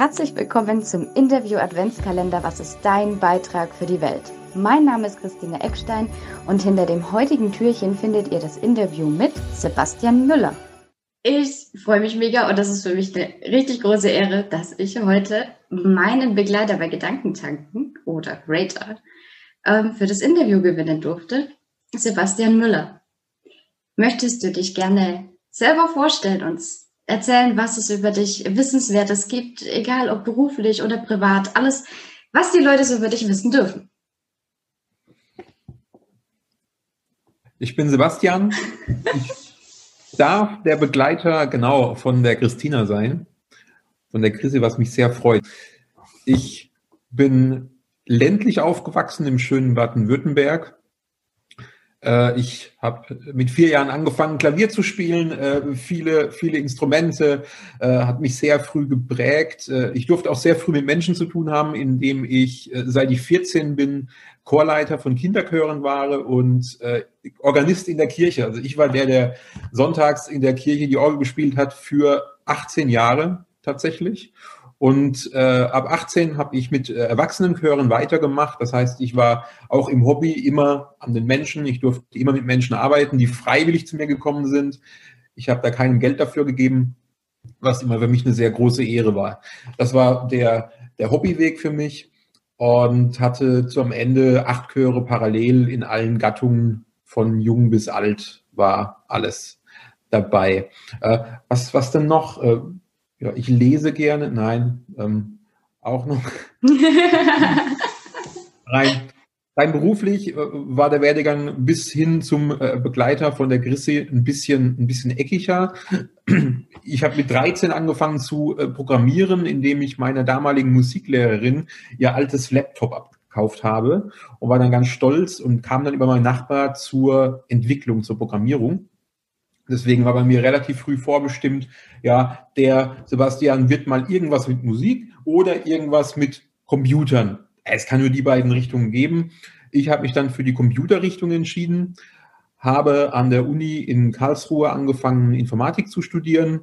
Herzlich willkommen zum Interview Adventskalender Was ist dein Beitrag für die Welt? Mein Name ist Christine Eckstein und hinter dem heutigen Türchen findet ihr das Interview mit Sebastian Müller. Ich freue mich mega und das ist für mich eine richtig große Ehre, dass ich heute meinen Begleiter bei Gedankentanken oder Greater ähm, für das Interview gewinnen durfte, Sebastian Müller. Möchtest du dich gerne selber vorstellen, uns erzählen, was es über dich Wissenswertes gibt, egal ob beruflich oder privat, alles, was die Leute so über dich wissen dürfen. Ich bin Sebastian. Ich darf der Begleiter genau von der Christina sein, von der Chrissy, was mich sehr freut. Ich bin ländlich aufgewachsen im schönen Baden-Württemberg ich habe mit vier Jahren angefangen, Klavier zu spielen, äh, viele, viele Instrumente, äh, hat mich sehr früh geprägt. Äh, ich durfte auch sehr früh mit Menschen zu tun haben, indem ich, äh, seit ich 14 bin, Chorleiter von Kinderchören war und äh, Organist in der Kirche. Also ich war der, der sonntags in der Kirche die Orgel gespielt hat für 18 Jahre tatsächlich. Und äh, ab 18 habe ich mit äh, Erwachsenenchören weitergemacht. Das heißt, ich war auch im Hobby immer an den Menschen. Ich durfte immer mit Menschen arbeiten, die freiwillig zu mir gekommen sind. Ich habe da keinem Geld dafür gegeben, was immer für mich eine sehr große Ehre war. Das war der, der Hobbyweg für mich und hatte zum Ende acht Chöre parallel in allen Gattungen von jung bis alt war alles dabei. Äh, was, was denn noch? Ja, ich lese gerne. Nein, ähm, auch noch. rein, rein beruflich äh, war der Werdegang bis hin zum äh, Begleiter von der Grissi ein bisschen, ein bisschen eckiger. Ich habe mit 13 angefangen zu äh, programmieren, indem ich meiner damaligen Musiklehrerin ihr altes Laptop abgekauft habe und war dann ganz stolz und kam dann über meinen Nachbar zur Entwicklung, zur Programmierung. Deswegen war bei mir relativ früh vorbestimmt, ja, der Sebastian wird mal irgendwas mit Musik oder irgendwas mit Computern. Es kann nur die beiden Richtungen geben. Ich habe mich dann für die Computerrichtung entschieden, habe an der Uni in Karlsruhe angefangen, Informatik zu studieren,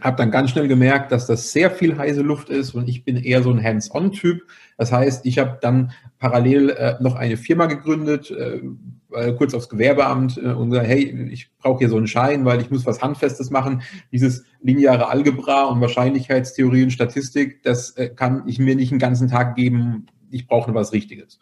habe dann ganz schnell gemerkt, dass das sehr viel heiße Luft ist und ich bin eher so ein Hands-on-Typ. Das heißt, ich habe dann parallel äh, noch eine Firma gegründet, äh, äh, kurz aufs Gewerbeamt äh, und gesagt, hey, ich brauche hier so einen Schein, weil ich muss was Handfestes machen. Dieses lineare Algebra und Wahrscheinlichkeitstheorie und Statistik, das äh, kann ich mir nicht einen ganzen Tag geben. Ich brauche was Richtiges.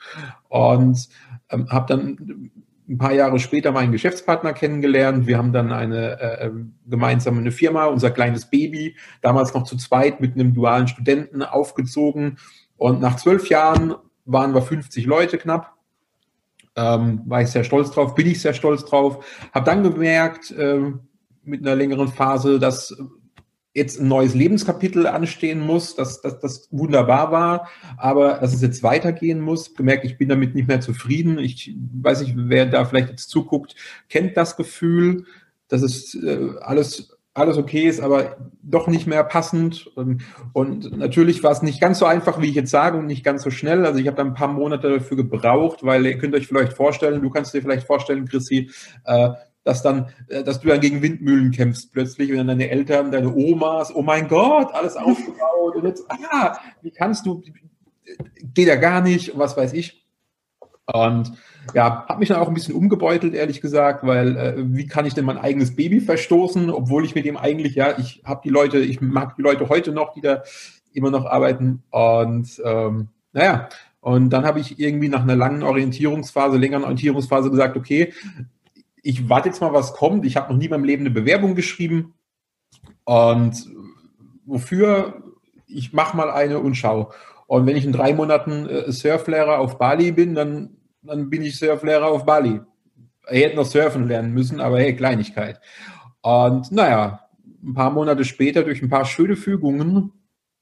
Und ähm, habe dann ein paar Jahre später meinen Geschäftspartner kennengelernt. Wir haben dann eine äh, gemeinsame eine Firma, unser kleines Baby, damals noch zu zweit mit einem dualen Studenten aufgezogen. Und nach zwölf Jahren waren wir 50 Leute knapp ähm, war ich sehr stolz drauf, bin ich sehr stolz drauf. Habe dann gemerkt, äh, mit einer längeren Phase, dass jetzt ein neues Lebenskapitel anstehen muss, dass, dass das wunderbar war, aber dass es jetzt weitergehen muss. Gemerkt, ich bin damit nicht mehr zufrieden. Ich weiß nicht, wer da vielleicht jetzt zuguckt, kennt das Gefühl, dass es äh, alles alles okay ist, aber doch nicht mehr passend. Und, und natürlich war es nicht ganz so einfach, wie ich jetzt sage, und nicht ganz so schnell. Also ich habe da ein paar Monate dafür gebraucht, weil ihr könnt euch vielleicht vorstellen, du kannst dir vielleicht vorstellen, Chrissy, äh, dass dann, äh, dass du dann gegen Windmühlen kämpfst plötzlich, wenn dann deine Eltern, deine Omas, oh mein Gott, alles aufgebaut und jetzt, ah, wie kannst du, geht ja gar nicht, was weiß ich. Und ja, hat mich dann auch ein bisschen umgebeutelt, ehrlich gesagt, weil äh, wie kann ich denn mein eigenes Baby verstoßen, obwohl ich mit dem eigentlich, ja, ich habe die Leute, ich mag die Leute heute noch, die da immer noch arbeiten. Und ähm, naja, und dann habe ich irgendwie nach einer langen Orientierungsphase, längeren Orientierungsphase gesagt, okay, ich warte jetzt mal, was kommt. Ich habe noch nie in meinem Leben eine Bewerbung geschrieben. Und wofür? Ich mache mal eine und schau. Und wenn ich in drei Monaten äh, Surflehrer auf Bali bin, dann dann bin ich Surflehrer auf Bali. Er hätte noch surfen lernen müssen, aber hey, Kleinigkeit. Und naja, ein paar Monate später, durch ein paar schöne Fügungen,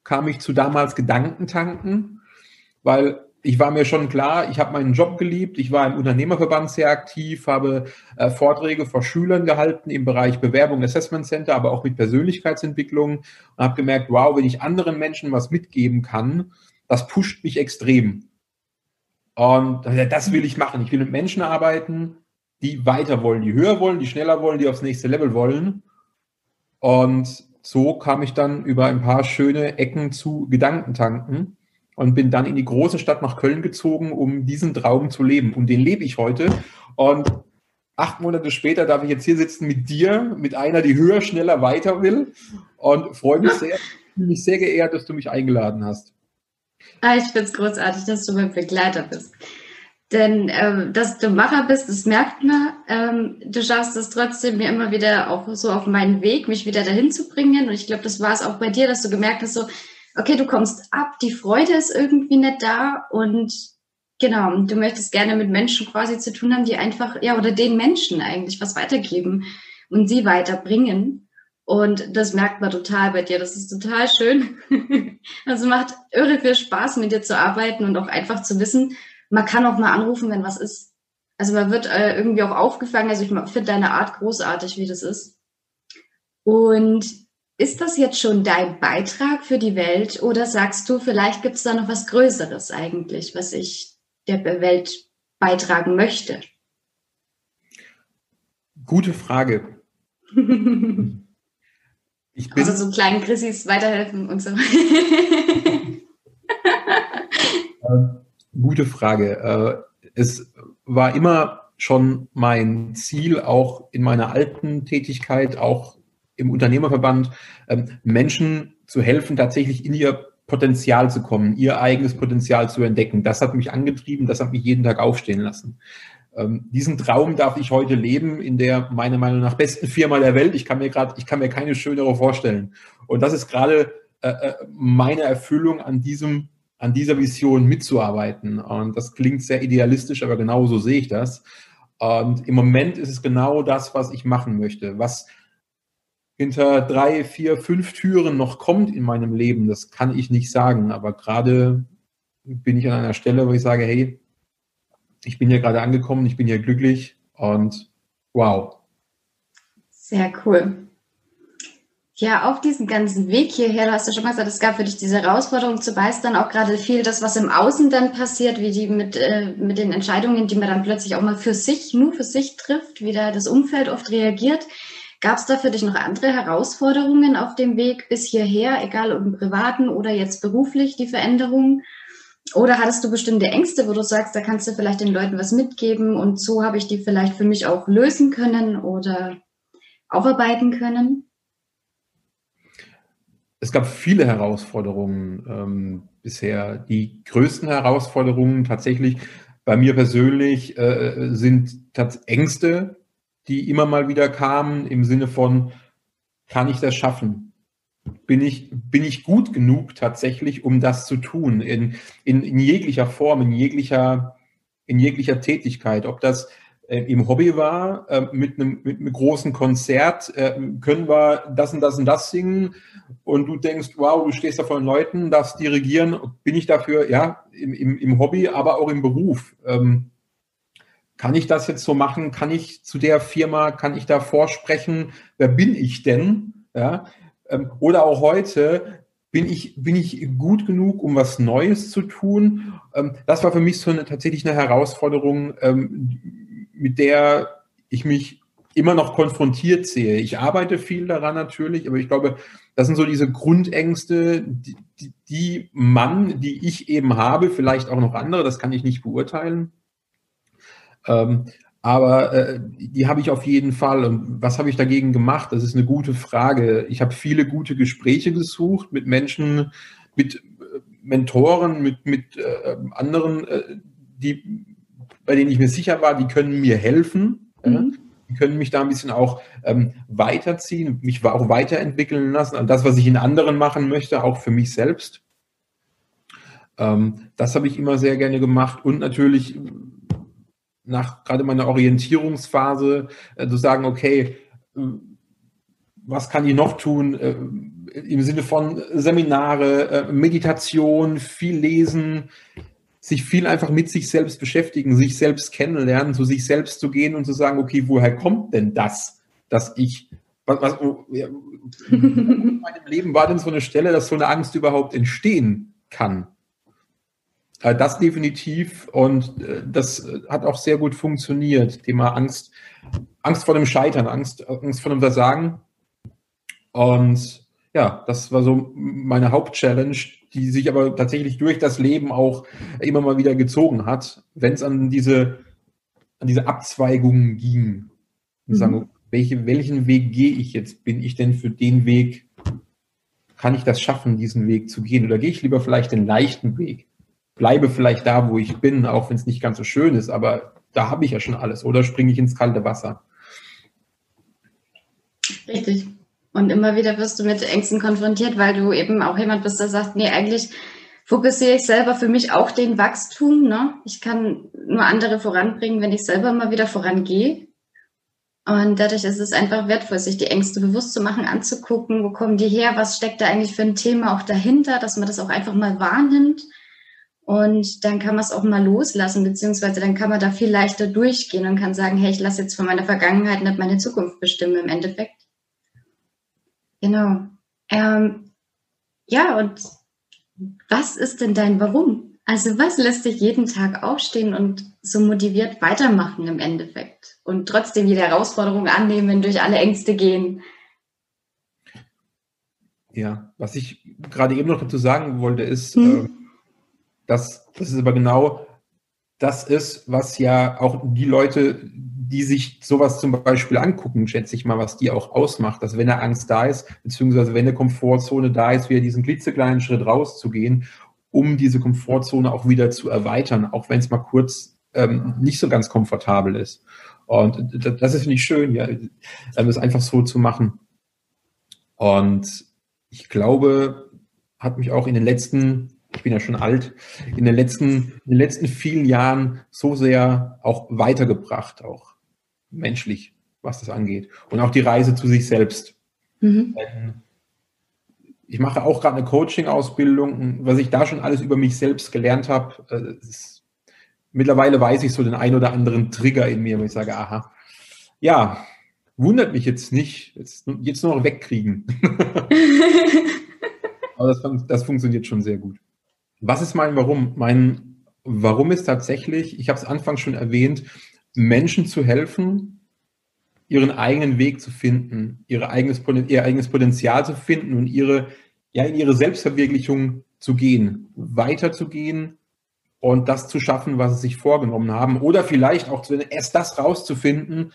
kam ich zu damals Gedankentanken, weil ich war mir schon klar, ich habe meinen Job geliebt, ich war im Unternehmerverband sehr aktiv, habe äh, Vorträge vor Schülern gehalten im Bereich Bewerbung, Assessment Center, aber auch mit Persönlichkeitsentwicklung und habe gemerkt, wow, wenn ich anderen Menschen was mitgeben kann, das pusht mich extrem. Und das will ich machen. Ich will mit Menschen arbeiten, die weiter wollen, die höher wollen, die schneller wollen, die aufs nächste Level wollen. Und so kam ich dann über ein paar schöne Ecken zu Gedankentanken und bin dann in die große Stadt nach Köln gezogen, um diesen Traum zu leben. Und den lebe ich heute. Und acht Monate später darf ich jetzt hier sitzen mit dir, mit einer, die höher, schneller, weiter will. Und freue mich sehr, mich sehr geehrt, dass du mich eingeladen hast. Ah, ich finde es großartig, dass du mein Begleiter bist. Denn ähm, dass du Macher bist, das merkt man. Ähm, du schaffst es trotzdem, mir immer wieder auch so auf meinen Weg, mich wieder dahin zu bringen. Und ich glaube, das war es auch bei dir, dass du gemerkt hast, so, okay, du kommst ab, die Freude ist irgendwie nicht da und genau, du möchtest gerne mit Menschen quasi zu tun haben, die einfach, ja, oder den Menschen eigentlich was weitergeben und sie weiterbringen. Und das merkt man total bei dir. Das ist total schön. also macht irre viel Spaß, mit dir zu arbeiten und auch einfach zu wissen, man kann auch mal anrufen, wenn was ist. Also man wird äh, irgendwie auch aufgefangen. Also ich finde deine Art großartig, wie das ist. Und ist das jetzt schon dein Beitrag für die Welt oder sagst du, vielleicht gibt es da noch was Größeres eigentlich, was ich der Welt beitragen möchte? Gute Frage. ich bin also so kleinen Chrissys weiterhelfen und so. Ähm, gute Frage. Äh, es war immer schon mein Ziel, auch in meiner alten Tätigkeit, auch im Unternehmerverband ähm, Menschen zu helfen, tatsächlich in ihr Potenzial zu kommen, ihr eigenes Potenzial zu entdecken. Das hat mich angetrieben, das hat mich jeden Tag aufstehen lassen. Ähm, diesen Traum darf ich heute leben in der meiner Meinung nach besten Firma der Welt. Ich kann mir gerade, ich kann mir keine schönere vorstellen. Und das ist gerade äh, äh, meine Erfüllung an diesem an dieser Vision mitzuarbeiten. Und das klingt sehr idealistisch, aber genau so sehe ich das. Und im Moment ist es genau das, was ich machen möchte. Was hinter drei, vier, fünf Türen noch kommt in meinem Leben, das kann ich nicht sagen. Aber gerade bin ich an einer Stelle, wo ich sage, hey, ich bin hier gerade angekommen, ich bin hier glücklich und wow. Sehr cool. Ja, auf diesem ganzen Weg hierher, du hast ja schon mal gesagt, es gab für dich diese Herausforderung, zu dann auch gerade viel das, was im Außen dann passiert, wie die mit, äh, mit den Entscheidungen, die man dann plötzlich auch mal für sich, nur für sich trifft, wie da das Umfeld oft reagiert. Gab es da für dich noch andere Herausforderungen auf dem Weg bis hierher, egal ob im privaten oder jetzt beruflich, die Veränderungen? Oder hattest du bestimmte Ängste, wo du sagst, da kannst du vielleicht den Leuten was mitgeben und so habe ich die vielleicht für mich auch lösen können oder aufarbeiten können? Es gab viele Herausforderungen ähm, bisher. Die größten Herausforderungen tatsächlich bei mir persönlich äh, sind Ängste, die immer mal wieder kamen im Sinne von, kann ich das schaffen? Bin ich, bin ich gut genug tatsächlich, um das zu tun, in, in, in jeglicher Form, in jeglicher, in jeglicher Tätigkeit, ob das äh, im Hobby war, äh, mit, einem, mit einem großen Konzert, äh, können wir das und das und das singen und du denkst, wow, du stehst da vor den Leuten, darfst dirigieren, bin ich dafür, ja, im, im, im Hobby, aber auch im Beruf. Ähm, kann ich das jetzt so machen? Kann ich zu der Firma, kann ich da vorsprechen? Wer bin ich denn? Ja, oder auch heute, bin ich, bin ich gut genug, um was Neues zu tun? Ähm, das war für mich so eine, tatsächlich eine Herausforderung, ähm, mit der ich mich immer noch konfrontiert sehe. Ich arbeite viel daran natürlich, aber ich glaube, das sind so diese Grundängste, die, die, die Mann, die ich eben habe, vielleicht auch noch andere, das kann ich nicht beurteilen. Ähm, aber äh, die habe ich auf jeden Fall. Und was habe ich dagegen gemacht? Das ist eine gute Frage. Ich habe viele gute Gespräche gesucht mit Menschen, mit äh, Mentoren, mit, mit äh, anderen, äh, die, bei denen ich mir sicher war, die können mir helfen. Mhm. Die können mich da ein bisschen auch ähm, weiterziehen, mich auch weiterentwickeln lassen. Und das, was ich in anderen machen möchte, auch für mich selbst. Ähm, das habe ich immer sehr gerne gemacht. Und natürlich nach gerade meiner Orientierungsphase äh, zu sagen, okay, äh, was kann ich noch tun äh, im Sinne von Seminare, äh, Meditation, viel lesen, sich viel einfach mit sich selbst beschäftigen, sich selbst kennenlernen, zu sich selbst zu gehen und zu sagen, okay, woher kommt denn das, dass ich, was, was ja, in meinem Leben war denn so eine Stelle, dass so eine Angst überhaupt entstehen kann? Äh, das definitiv und äh, das hat auch sehr gut funktioniert. Thema Angst, Angst vor dem Scheitern, Angst, Angst vor dem Versagen. Und ja, das war so meine Hauptchallenge, die sich aber tatsächlich durch das Leben auch immer mal wieder gezogen hat, wenn es an diese, an diese Abzweigungen ging. Und mhm. sagen, welche, welchen Weg gehe ich jetzt? Bin ich denn für den Weg, kann ich das schaffen, diesen Weg zu gehen? Oder gehe ich lieber vielleicht den leichten Weg? Bleibe vielleicht da, wo ich bin, auch wenn es nicht ganz so schön ist, aber da habe ich ja schon alles. Oder springe ich ins kalte Wasser? Richtig. Und immer wieder wirst du mit Ängsten konfrontiert, weil du eben auch jemand bist, der sagt, nee, eigentlich fokussiere ich selber für mich auch den Wachstum. Ne? Ich kann nur andere voranbringen, wenn ich selber immer wieder vorangehe. Und dadurch ist es einfach wertvoll, sich die Ängste bewusst zu machen, anzugucken, wo kommen die her, was steckt da eigentlich für ein Thema auch dahinter, dass man das auch einfach mal wahrnimmt. Und dann kann man es auch mal loslassen, beziehungsweise dann kann man da viel leichter durchgehen und kann sagen, hey, ich lasse jetzt von meiner Vergangenheit nicht meine Zukunft bestimmen im Endeffekt. Genau. Ähm, ja, und was ist denn dein Warum? Also was lässt dich jeden Tag aufstehen und so motiviert weitermachen im Endeffekt und trotzdem jede Herausforderung annehmen, durch alle Ängste gehen? Ja, was ich gerade eben noch dazu sagen wollte, ist, hm. äh, dass das ist aber genau das ist, was ja auch die Leute, die sich sowas zum Beispiel angucken, schätze ich mal, was die auch ausmacht, dass wenn eine Angst da ist, beziehungsweise wenn eine Komfortzone da ist, wieder diesen klitzekleinen Schritt rauszugehen, um diese Komfortzone auch wieder zu erweitern, auch wenn es mal kurz ähm, nicht so ganz komfortabel ist. Und das ist nicht schön, ja, das einfach so zu machen. Und ich glaube, hat mich auch in den letzten ich bin ja schon alt, in den letzten, in den letzten vielen Jahren so sehr auch weitergebracht, auch menschlich, was das angeht. Und auch die Reise zu sich selbst. Mhm. Ich mache auch gerade eine Coaching-Ausbildung. Was ich da schon alles über mich selbst gelernt habe, äh, ist, mittlerweile weiß ich so den ein oder anderen Trigger in mir, wo ich sage, aha, ja, wundert mich jetzt nicht, jetzt, jetzt nur noch wegkriegen. Aber das, das funktioniert schon sehr gut. Was ist mein Warum? Mein Warum ist tatsächlich, ich habe es anfangs schon erwähnt, Menschen zu helfen, ihren eigenen Weg zu finden, ihre eigenes, ihr eigenes Potenzial zu finden und ihre, ja, in ihre Selbstverwirklichung zu gehen, weiterzugehen und das zu schaffen, was sie sich vorgenommen haben. Oder vielleicht auch erst das rauszufinden,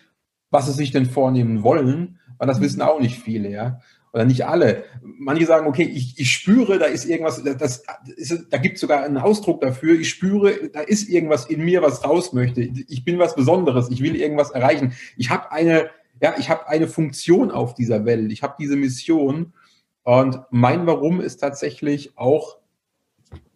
was sie sich denn vornehmen wollen, weil das wissen auch nicht viele, ja oder nicht alle. Manche sagen, okay, ich, ich spüre, da ist irgendwas, das ist, da gibt es sogar einen Ausdruck dafür, ich spüre, da ist irgendwas in mir, was raus möchte. Ich bin was Besonderes, ich will irgendwas erreichen. Ich habe eine, ja, ich habe eine Funktion auf dieser Welt, ich habe diese Mission und mein Warum ist tatsächlich auch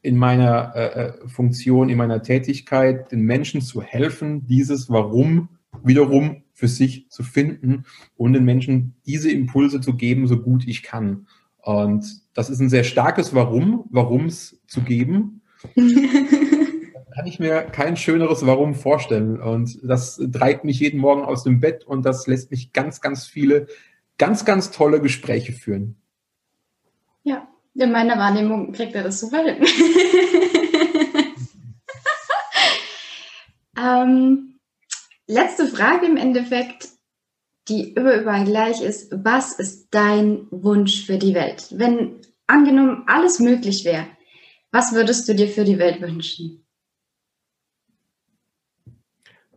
in meiner äh, äh Funktion, in meiner Tätigkeit, den Menschen zu helfen, dieses Warum wiederum für sich zu finden und den Menschen diese Impulse zu geben, so gut ich kann. Und das ist ein sehr starkes Warum, Warums zu geben. kann ich mir kein schöneres Warum vorstellen. Und das treibt mich jeden Morgen aus dem Bett und das lässt mich ganz, ganz viele, ganz, ganz tolle Gespräche führen. Ja, in meiner Wahrnehmung kriegt er das super hin. ähm, letzte Frage im Endeffekt, die überall gleich ist. Was ist dein Wunsch für die Welt? Wenn angenommen alles möglich wäre, was würdest du dir für die Welt wünschen?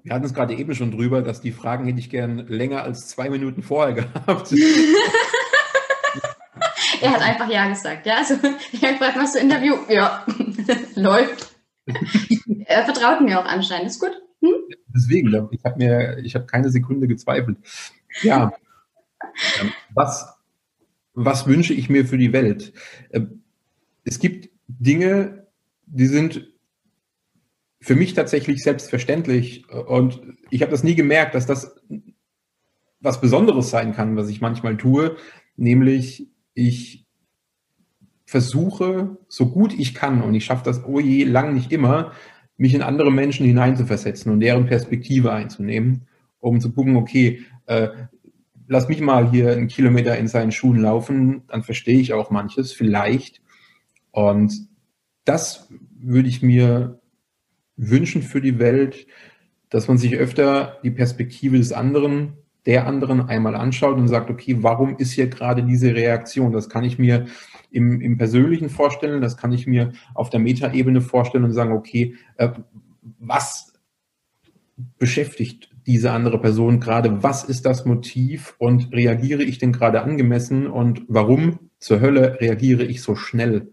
Wir hatten es gerade eben schon drüber, dass die Fragen hätte ich gern länger als zwei Minuten vorher gehabt. er hat einfach Ja gesagt. Ja, also er hat gefragt, machst du Interview? Ja, läuft. er vertraut mir auch anscheinend. Ist gut. Deswegen, ich habe mir, ich habe keine Sekunde gezweifelt. Ja, ähm, was, was wünsche ich mir für die Welt? Ähm, es gibt Dinge, die sind für mich tatsächlich selbstverständlich und ich habe das nie gemerkt, dass das was Besonderes sein kann, was ich manchmal tue, nämlich ich versuche, so gut ich kann, und ich schaffe das oh je lang nicht immer, mich in andere Menschen hineinzuversetzen und deren Perspektive einzunehmen, um zu gucken, okay, äh, lass mich mal hier einen Kilometer in seinen Schuhen laufen, dann verstehe ich auch manches vielleicht. Und das würde ich mir wünschen für die Welt, dass man sich öfter die Perspektive des anderen, der anderen einmal anschaut und sagt, okay, warum ist hier gerade diese Reaktion? Das kann ich mir im, im Persönlichen vorstellen, das kann ich mir auf der Metaebene vorstellen und sagen, okay, äh, was beschäftigt diese andere Person gerade? Was ist das Motiv und reagiere ich denn gerade angemessen und warum zur Hölle reagiere ich so schnell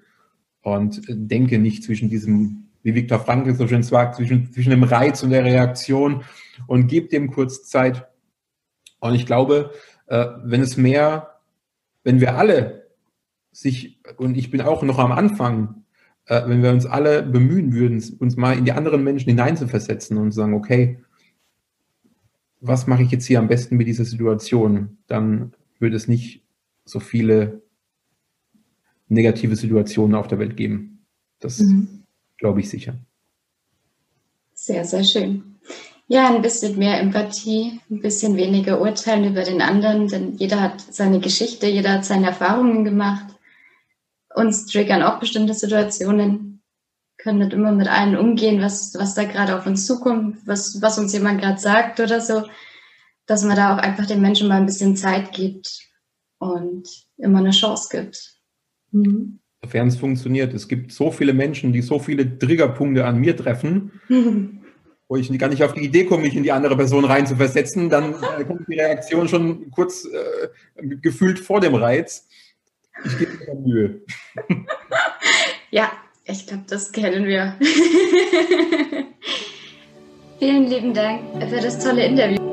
und denke nicht zwischen diesem, wie Viktor Frankl so schön sagt, zwischen, zwischen dem Reiz und der Reaktion und gebe dem kurz Zeit. Und ich glaube, äh, wenn es mehr, wenn wir alle sich, und ich bin auch noch am Anfang, äh, wenn wir uns alle bemühen würden, uns mal in die anderen Menschen hineinzuversetzen und sagen, okay, was mache ich jetzt hier am besten mit dieser Situation, dann würde es nicht so viele negative Situationen auf der Welt geben. Das mhm. glaube ich sicher. Sehr, sehr schön. Ja, ein bisschen mehr Empathie, ein bisschen weniger Urteilen über den anderen, denn jeder hat seine Geschichte, jeder hat seine Erfahrungen gemacht. Uns triggern auch bestimmte Situationen, können nicht immer mit allen umgehen, was, was da gerade auf uns zukommt, was, was uns jemand gerade sagt oder so, dass man da auch einfach den Menschen mal ein bisschen Zeit gibt und immer eine Chance gibt. Mhm. Sofern es funktioniert. Es gibt so viele Menschen, die so viele Triggerpunkte an mir treffen, wo ich gar nicht auf die Idee komme, mich in die andere Person rein zu versetzen, dann äh, kommt die Reaktion schon kurz äh, gefühlt vor dem Reiz. Ich gebe mir Mühe. ja, ich glaube, das kennen wir. Vielen lieben Dank für das tolle Interview.